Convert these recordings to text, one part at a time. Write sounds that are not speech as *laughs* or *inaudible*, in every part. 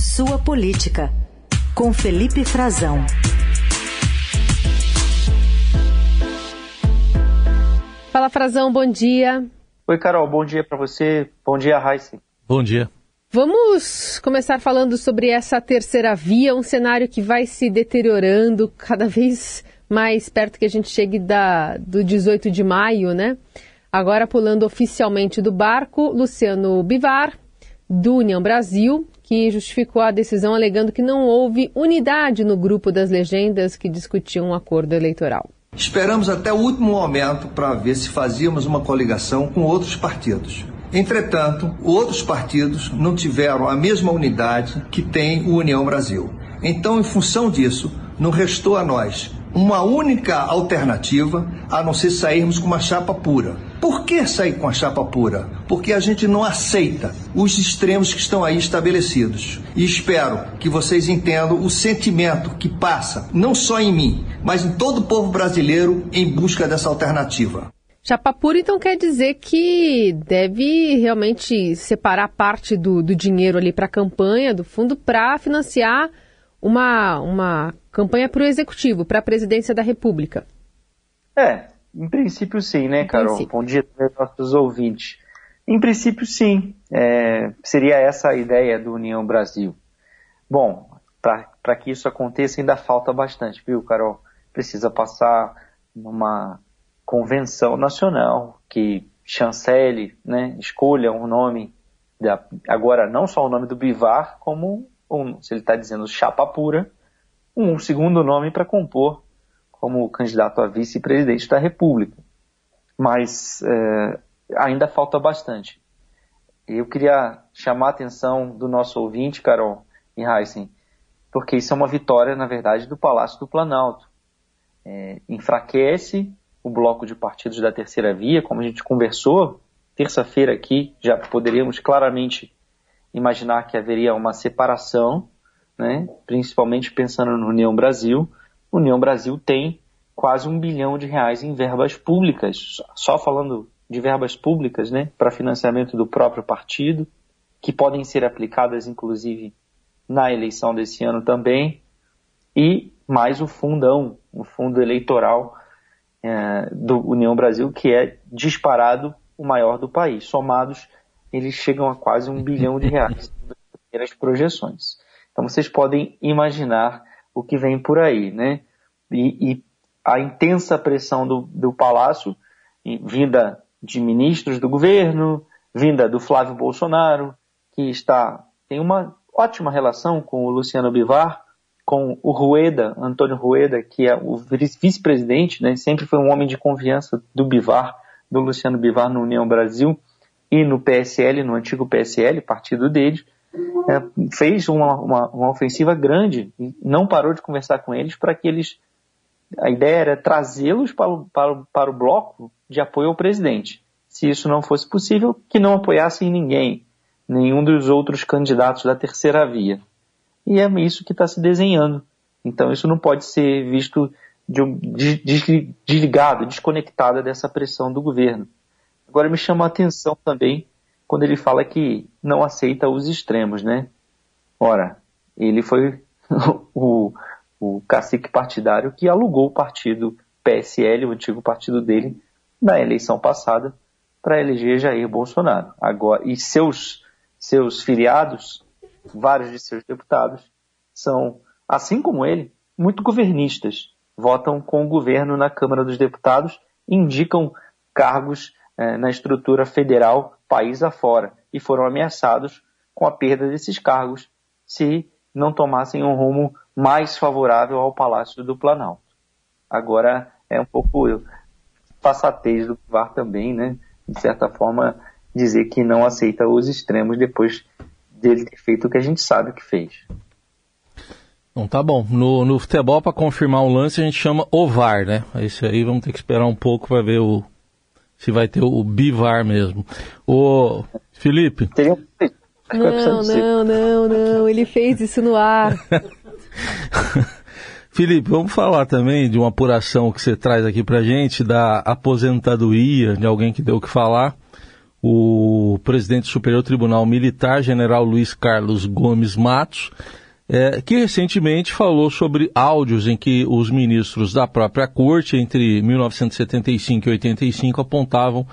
Sua Política, com Felipe Frazão. Fala Frazão, bom dia. Oi, Carol, bom dia para você. Bom dia, Raíssa. Bom dia. Vamos começar falando sobre essa terceira via, um cenário que vai se deteriorando cada vez mais perto que a gente chegue da, do 18 de maio, né? Agora pulando oficialmente do barco, Luciano Bivar, do União Brasil, que justificou a decisão alegando que não houve unidade no grupo das legendas que discutiam um acordo eleitoral. Esperamos até o último momento para ver se fazíamos uma coligação com outros partidos. Entretanto, outros partidos não tiveram a mesma unidade que tem o União Brasil. Então, em função disso, não restou a nós uma única alternativa a não ser sairmos com uma chapa pura. Por que sair com a chapa pura? Porque a gente não aceita os extremos que estão aí estabelecidos. E espero que vocês entendam o sentimento que passa, não só em mim, mas em todo o povo brasileiro em busca dessa alternativa. Chapa pura, então, quer dizer que deve realmente separar parte do, do dinheiro ali para a campanha, do fundo, para financiar uma, uma campanha para o executivo, para a presidência da República. É, em princípio sim, né, Carol? Princípio. Bom dia para nossos ouvintes. Em princípio sim, é, seria essa a ideia do União Brasil. Bom, para que isso aconteça ainda falta bastante, viu, Carol? Precisa passar numa convenção nacional que chancele, né, escolha um nome, da, agora não só o nome do Bivar, como, um, se ele está dizendo chapa pura, um segundo nome para compor como candidato a vice-presidente da República. Mas é, ainda falta bastante. Eu queria chamar a atenção do nosso ouvinte, Carol e Heisen, porque isso é uma vitória, na verdade, do Palácio do Planalto. É, enfraquece o bloco de partidos da terceira via, como a gente conversou terça-feira aqui, já poderíamos claramente imaginar que haveria uma separação, né, principalmente pensando no União Brasil. União Brasil tem quase um bilhão de reais em verbas públicas, só falando de verbas públicas, né, para financiamento do próprio partido, que podem ser aplicadas, inclusive, na eleição desse ano também, e mais o fundão, o fundo eleitoral é, do União Brasil, que é disparado o maior do país. Somados, eles chegam a quase um bilhão de reais *laughs* nas projeções. Então vocês podem imaginar o que vem por aí, né? E, e a intensa pressão do, do Palácio, vinda de ministros do governo, vinda do Flávio Bolsonaro, que está tem uma ótima relação com o Luciano Bivar, com o Rueda, Antônio Rueda, que é o vice-presidente, né, sempre foi um homem de confiança do Bivar, do Luciano Bivar no União Brasil e no PSL, no antigo PSL, partido dele, é, fez uma, uma, uma, ofensiva grande, não parou de conversar com eles para que eles. A ideia era trazê-los para, para, para o bloco de apoio ao presidente. Se isso não fosse possível, que não apoiassem ninguém, nenhum dos outros candidatos da terceira via. E é isso que está se desenhando. Então isso não pode ser visto de um, desligado, desconectado dessa pressão do governo. Agora me chama a atenção também quando ele fala que não aceita os extremos, né? Ora, ele foi *laughs* o, o cacique partidário que alugou o partido PSL, o antigo partido dele, na eleição passada para eleger Jair Bolsonaro. Agora, e seus, seus filiados vários de seus deputados são, assim como ele, muito governistas. Votam com o governo na Câmara dos Deputados, indicam cargos eh, na estrutura federal país afora e foram ameaçados com a perda desses cargos se não tomassem um rumo mais favorável ao Palácio do Planalto. Agora é um pouco passatez do VAR também, né? De certa forma, dizer que não aceita os extremos depois dele ter feito o que a gente sabe que fez. Bom, tá bom. No, no futebol, para confirmar um lance, a gente chama OVAR, né? Esse aí vamos ter que esperar um pouco para ver o, se vai ter o bivar mesmo. O Felipe. Teria um... Não, não, não, não. Ele fez isso no ar. *laughs* Felipe, vamos falar também de uma apuração que você traz aqui pra gente da aposentadoria de alguém que deu o que falar o presidente do Superior Tribunal Militar, general Luiz Carlos Gomes Matos, é, que recentemente falou sobre áudios em que os ministros da própria corte, entre 1975 e 85, apontavam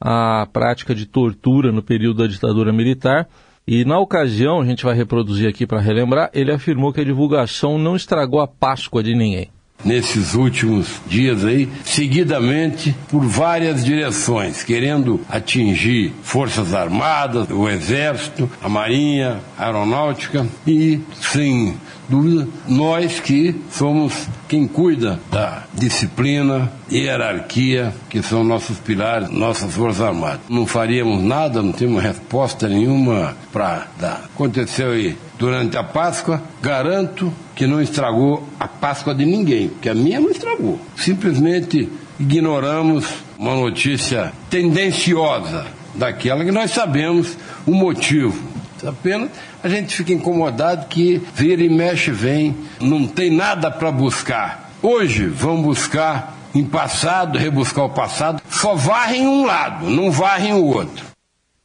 a prática de tortura no período da ditadura militar. E na ocasião, a gente vai reproduzir aqui para relembrar, ele afirmou que a divulgação não estragou a Páscoa de ninguém nesses últimos dias aí, seguidamente por várias direções, querendo atingir Forças Armadas, o Exército, a Marinha, a Aeronáutica e, sem dúvida, nós que somos quem cuida da disciplina, hierarquia, que são nossos pilares, nossas Forças Armadas. Não faríamos nada, não temos resposta nenhuma para dar. Aconteceu aí durante a Páscoa, garanto que não estragou a Páscoa de ninguém, porque a minha não estragou. Simplesmente ignoramos uma notícia tendenciosa daquela que nós sabemos o motivo. Apenas a gente fica incomodado que vira e mexe vem, não tem nada para buscar. Hoje vão buscar em passado, rebuscar o passado, só varrem um lado, não varrem o outro.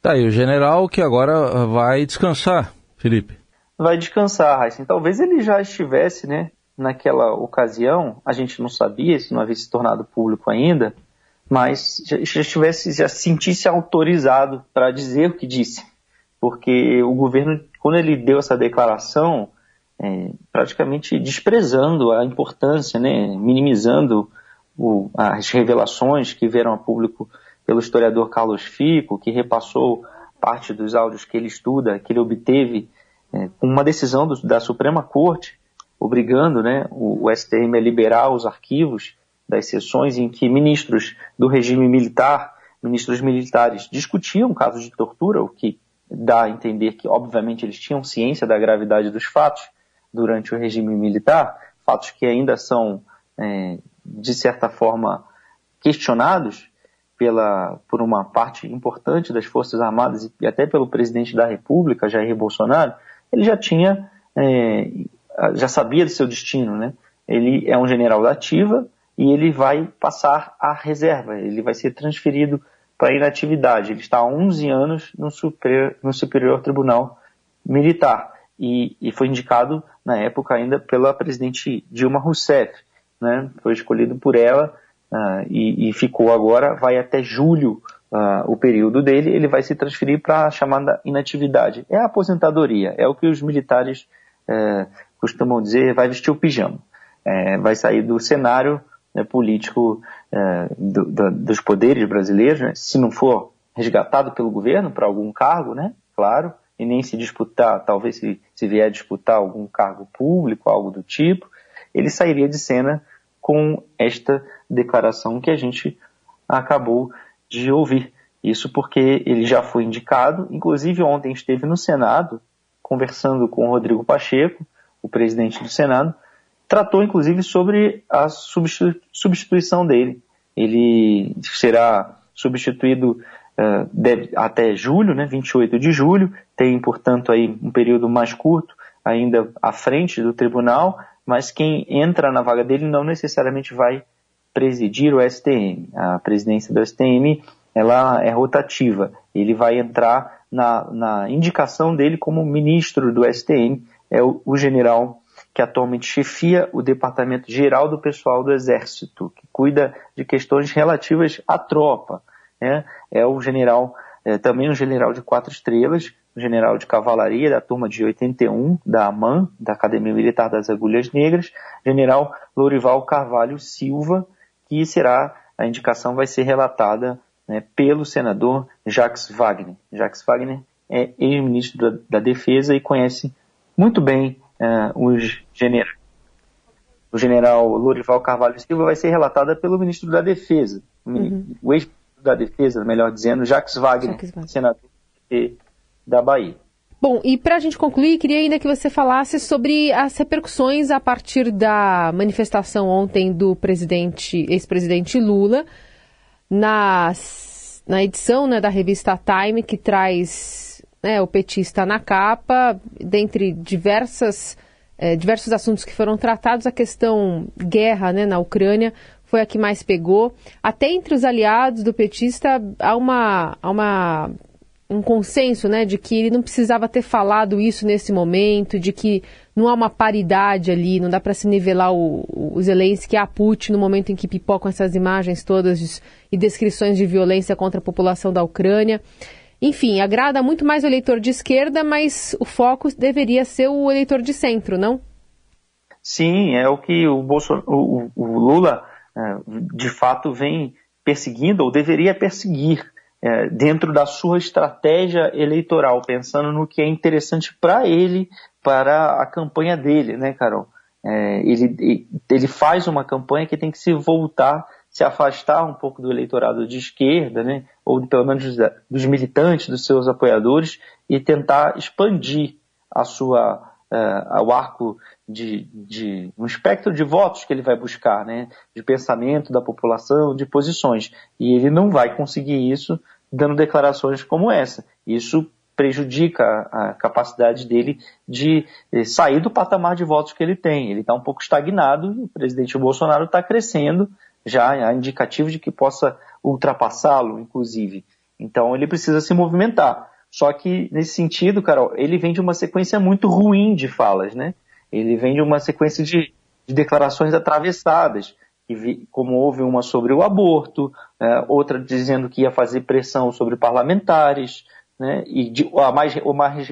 Tá aí o general que agora vai descansar, Felipe vai descansar, Heisen. Talvez ele já estivesse, né, naquela ocasião, a gente não sabia, isso não havia se tornado público ainda, mas já, já estivesse, já sentisse autorizado para dizer o que disse. Porque o governo, quando ele deu essa declaração, é, praticamente desprezando a importância, né, minimizando o, as revelações que vieram a público pelo historiador Carlos Fico, que repassou parte dos áudios que ele estuda, que ele obteve é, com uma decisão do, da Suprema Corte obrigando né, o, o, STM a liberar os arquivos das sessões em que ministros do regime militar, ministros militares, discutiam casos de tortura, o que dá a entender que, obviamente, eles tinham ciência da gravidade dos fatos durante o regime militar, fatos que ainda são, é, de certa forma, questionados pela, por uma parte importante das Forças Armadas e até pelo presidente da República, Jair Bolsonaro, ele já tinha, é, já sabia do seu destino, né? Ele é um general da ativa e ele vai passar à reserva, ele vai ser transferido para inatividade. Ele está há 11 anos no Superior, no superior Tribunal Militar e, e, foi indicado na época ainda pela presidente Dilma Rousseff, né? Foi escolhido por ela uh, e, e, ficou agora, vai até julho uh, o período dele, ele vai se transferir para a chamada inatividade. É a aposentadoria, é o que os militares é, costumam dizer, vai vestir o pijama. É, vai sair do cenário né, político é, do, do, dos poderes brasileiros, né, se não for resgatado pelo governo para algum cargo, né, claro, e nem se disputar, talvez se, se vier disputar algum cargo público, algo do tipo, ele sairia de cena com esta declaração que a gente acabou de ouvir. Isso porque ele já foi indicado, inclusive ontem esteve no Senado conversando com o Rodrigo Pacheco, o presidente do Senado, tratou inclusive sobre a substituição dele. Ele será substituído uh, deve, até julho, né, 28 de julho, tem, portanto, aí um período mais curto ainda à frente do tribunal, mas quem entra na vaga dele não necessariamente vai presidir o STM. A presidência do STM ela é rotativa. Ele vai entrar na, na indicação dele como ministro do STM, é o, o general que atualmente chefia o Departamento Geral do Pessoal do Exército, que cuida de questões relativas à tropa. Né? É o general, é, também um general de quatro estrelas, um general de cavalaria da turma de 81, da AMAN, da Academia Militar das Agulhas Negras, general Lourival Carvalho Silva, que será, a indicação vai ser relatada né, pelo senador Jacques Wagner. Jacques Wagner é ex-ministro da, da, Defesa e conhece muito bem uh, os generais. O general Lourival Carvalho Silva vai ser relatada pelo ministro da Defesa, uhum. o ex-ministro da Defesa, melhor dizendo, Jacques Wagner, Jacques Wagner. senador da Bahia. Bom, e para a gente concluir, queria ainda que você falasse sobre as repercussões a partir da manifestação ontem do presidente, ex-presidente Lula, nas, na edição né, da revista Time, que traz né, o petista na capa, dentre diversas, é, diversos assuntos que foram tratados, a questão guerra né, na Ucrânia foi a que mais pegou. Até entre os aliados do petista há uma, há uma um consenso, né, de que ele não precisava ter falado isso nesse momento, de que não há uma paridade ali, não dá para se nivelar o, o Zelensky a Putin no momento em que pipocam essas imagens todas e descrições de violência contra a população da Ucrânia. Enfim, agrada muito mais o eleitor de esquerda, mas o foco deveria ser o eleitor de centro, não? Sim, é o que o, Bolson... o, o Lula é, de fato vem perseguindo ou deveria perseguir é, dentro da sua estratégia eleitoral, pensando no que é interessante para ele, para a campanha dele, né, Carol? É, ele, ele faz uma campanha que tem que se voltar, se afastar um pouco do eleitorado de esquerda, né, ou pelo menos dos militantes, dos seus apoiadores, e tentar expandir a sua, uh, o arco de, de, um espectro de votos que ele vai buscar, né, de pensamento da população, de posições. E ele não vai conseguir isso dando declarações como essa. Isso prejudica a capacidade dele de eh, sair do patamar de votos que ele tem. Ele está um pouco estagnado, o presidente Bolsonaro está crescendo, já há indicativo de que possa ultrapassá-lo, inclusive. Então ele precisa se movimentar. Só que, nesse sentido, Carol, ele vem de uma sequência muito ruim de falas, né? Ele vem de uma sequência de, de declarações atravessadas como houve uma sobre o aborto, é, outra dizendo que ia fazer pressão sobre parlamentares, né, e de, a mais,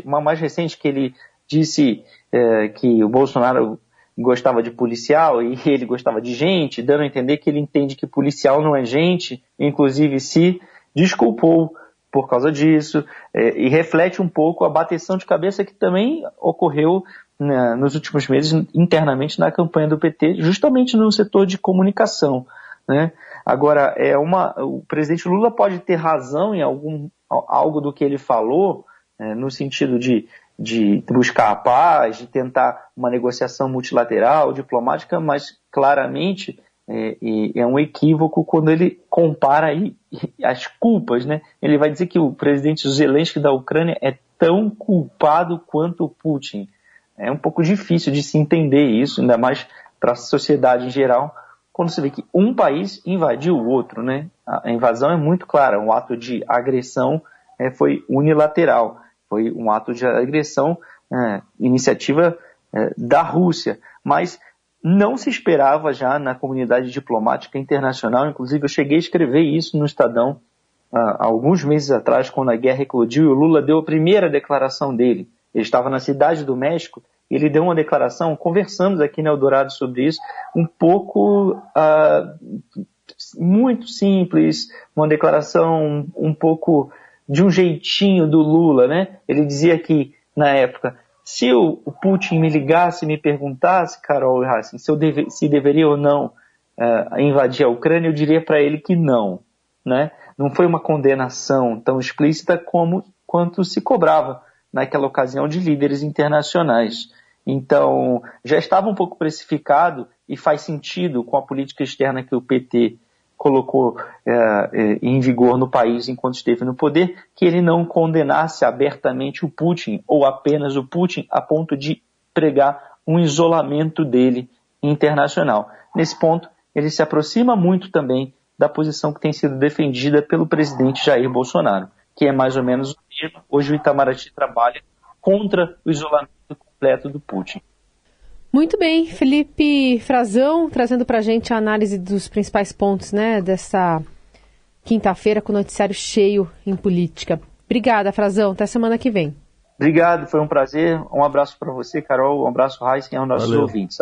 uma mais recente que ele disse é, que o Bolsonaro gostava de policial e *laughs* ele gostava de gente, dando a entender que ele entende que policial não é gente, inclusive se desculpou por causa disso, é, e reflete um pouco a bateção de cabeça que também ocorreu né, nos últimos meses internamente na campanha do PT, justamente no setor de comunicação. Né? Agora, é uma, o presidente Lula pode ter razão em algum, algo do que ele falou, né, no sentido de, de buscar a paz, de tentar uma negociação multilateral, diplomática, mas claramente é, é, um equívoco quando ele compara aí as culpas, né? Ele vai dizer que o presidente Zelensky da Ucrânia é tão culpado quanto Putin é um pouco difícil de se entender isso, ainda mais para a sociedade em geral, quando se vê que um país invadiu o outro, né? A invasão é muito clara, um ato de agressão é, foi unilateral, foi um ato de agressão, é, iniciativa é, da Rússia, mas não se esperava já na comunidade diplomática internacional, inclusive eu cheguei a escrever isso no Estadão há alguns meses atrás, quando a guerra eclodiu, e o Lula deu a primeira declaração dele. Ele estava na cidade do México ele deu uma declaração, conversamos aqui no Eldorado sobre isso, um pouco uh, muito simples, uma declaração um pouco de um jeitinho do Lula, né? Ele dizia que, na época, se o, Putin me ligasse e me perguntasse, Carol Hassin, se, eu deve, se deveria ou não uh, invadir a Ucrânia, eu diria para ele que não, né? Não foi uma condenação tão explícita como quanto se cobrava naquela ocasião de líderes internacionais. Então, já estava um pouco precificado e faz sentido com a política externa que o PT colocou é, é, em vigor no país enquanto esteve no poder, que ele não condenasse abertamente o Putin ou apenas o Putin a ponto de pregar um isolamento dele internacional. Nesse ponto, ele se aproxima muito também da posição que tem sido defendida pelo presidente Jair Bolsonaro, que é mais ou menos o mesmo. Hoje o Itamaraty trabalha contra o isolamento completo do Putin. Muito bem, Felipe Frazão trazendo para a gente a análise dos principais pontos né, dessa quinta-feira com o noticiário cheio em política. Obrigada, Frazão. Até semana que vem. Obrigado, foi um prazer. Um abraço para você, Carol. Um abraço, Heisen, e aos nossos Valeu. ouvintes.